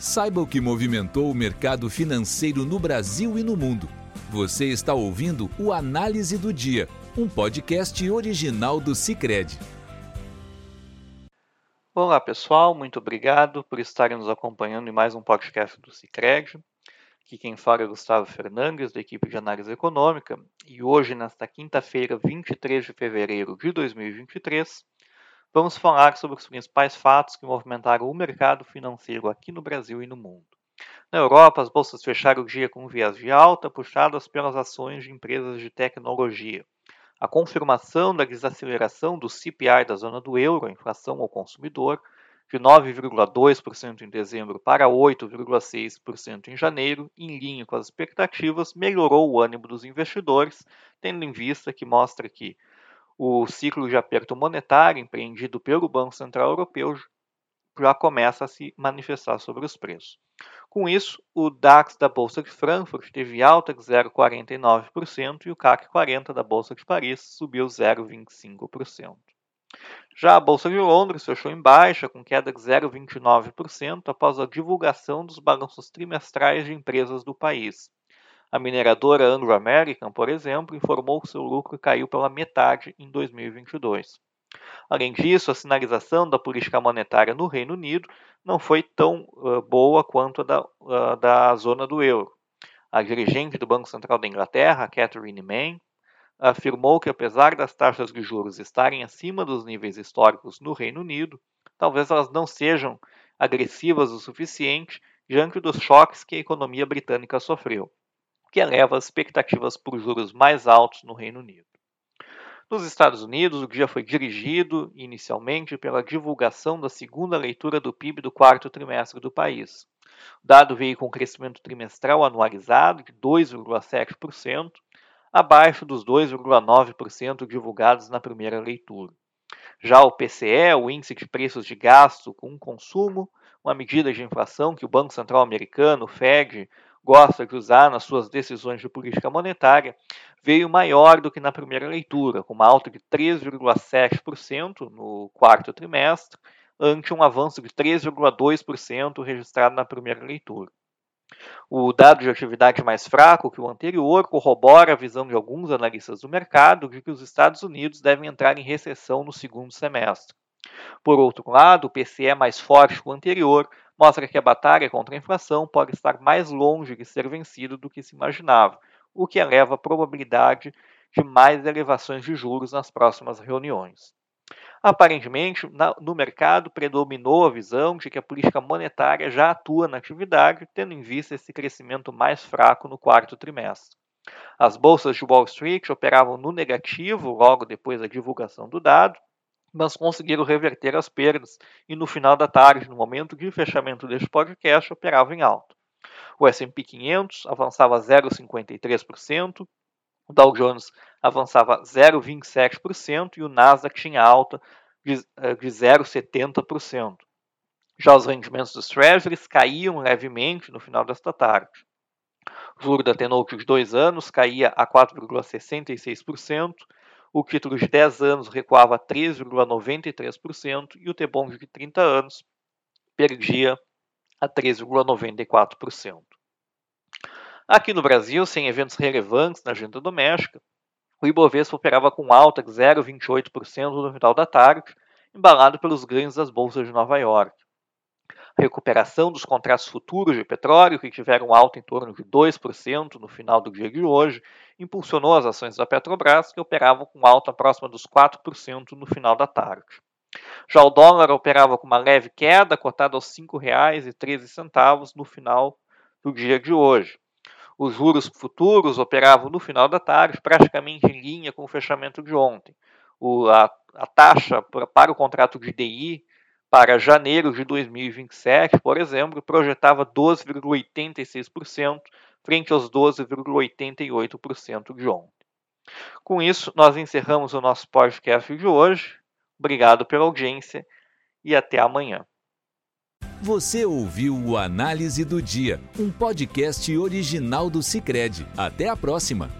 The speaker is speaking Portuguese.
Saiba o que movimentou o mercado financeiro no Brasil e no mundo. Você está ouvindo o Análise do Dia, um podcast original do Cicred. Olá pessoal, muito obrigado por estarem nos acompanhando em mais um podcast do Cicred. Aqui quem fala é Gustavo Fernandes, da equipe de análise econômica, e hoje, nesta quinta-feira, 23 de fevereiro de 2023, vamos falar sobre os principais fatos que movimentaram o mercado financeiro aqui no Brasil e no mundo. Na Europa, as bolsas fecharam o dia com viés de alta, puxadas pelas ações de empresas de tecnologia. A confirmação da desaceleração do CPI da zona do euro, a inflação ao consumidor, de 9,2% em dezembro para 8,6% em janeiro, em linha com as expectativas, melhorou o ânimo dos investidores, tendo em vista que mostra que o ciclo de aperto monetário empreendido pelo Banco Central Europeu já começa a se manifestar sobre os preços. Com isso, o DAX da Bolsa de Frankfurt teve alta de 0,49% e o CAC 40 da Bolsa de Paris subiu 0,25%. Já a Bolsa de Londres fechou em baixa, com queda de 0,29% após a divulgação dos balanços trimestrais de empresas do país. A mineradora Anglo American, por exemplo, informou que seu lucro caiu pela metade em 2022. Além disso, a sinalização da política monetária no Reino Unido não foi tão uh, boa quanto a da, uh, da zona do euro. A dirigente do Banco Central da Inglaterra, Catherine Mann, afirmou que, apesar das taxas de juros estarem acima dos níveis históricos no Reino Unido, talvez elas não sejam agressivas o suficiente diante dos choques que a economia britânica sofreu que eleva as expectativas por juros mais altos no Reino Unido. Nos Estados Unidos, o dia foi dirigido inicialmente pela divulgação da segunda leitura do PIB do quarto trimestre do país. O dado veio com um crescimento trimestral anualizado de 2,7%, abaixo dos 2,9% divulgados na primeira leitura. Já o PCE, o índice de preços de gasto com consumo, uma medida de inflação que o Banco Central americano, o Fed, gosta de usar nas suas decisões de política monetária, veio maior do que na primeira leitura, com uma alta de 3,7% no quarto trimestre, ante um avanço de 3,2% registrado na primeira leitura. O dado de atividade mais fraco que o anterior corrobora a visão de alguns analistas do mercado de que os Estados Unidos devem entrar em recessão no segundo semestre. Por outro lado, o PCE mais forte que o anterior mostra que a batalha contra a inflação pode estar mais longe de ser vencida do que se imaginava, o que eleva a probabilidade de mais elevações de juros nas próximas reuniões. Aparentemente, no mercado predominou a visão de que a política monetária já atua na atividade, tendo em vista esse crescimento mais fraco no quarto trimestre. As bolsas de Wall Street operavam no negativo logo depois da divulgação do dado, mas conseguiram reverter as perdas e no final da tarde, no momento de fechamento deste podcast, operava em alta. O S&P 500 avançava 0,53%, o Dow Jones avançava 0,27% e o Nasdaq tinha alta de, eh, de 0,70%. Já os rendimentos dos Treasuries caíam levemente no final desta tarde. O juro da T-Note de 2 anos caía a 4,66%, o título de 10 anos recuava a 3,93% e o T-Bond de 30 anos perdia a 3,94%. Aqui no Brasil, sem eventos relevantes na agenda doméstica, o Ibovespa operava com alta de 0,28% no final da tarde, embalado pelos ganhos das bolsas de Nova York recuperação dos contratos futuros de petróleo, que tiveram alta em torno de 2% no final do dia de hoje, impulsionou as ações da Petrobras, que operavam com alta próxima dos 4% no final da tarde. Já o dólar operava com uma leve queda, cotado aos R$ 5,13 no final do dia de hoje. Os juros futuros operavam no final da tarde, praticamente em linha com o fechamento de ontem. O, a, a taxa para o contrato de DI para janeiro de 2027, por exemplo, projetava 12,86% frente aos 12,88% de ontem. Com isso, nós encerramos o nosso podcast de hoje. Obrigado pela audiência e até amanhã. Você ouviu o Análise do Dia, um podcast original do Cicred. Até a próxima!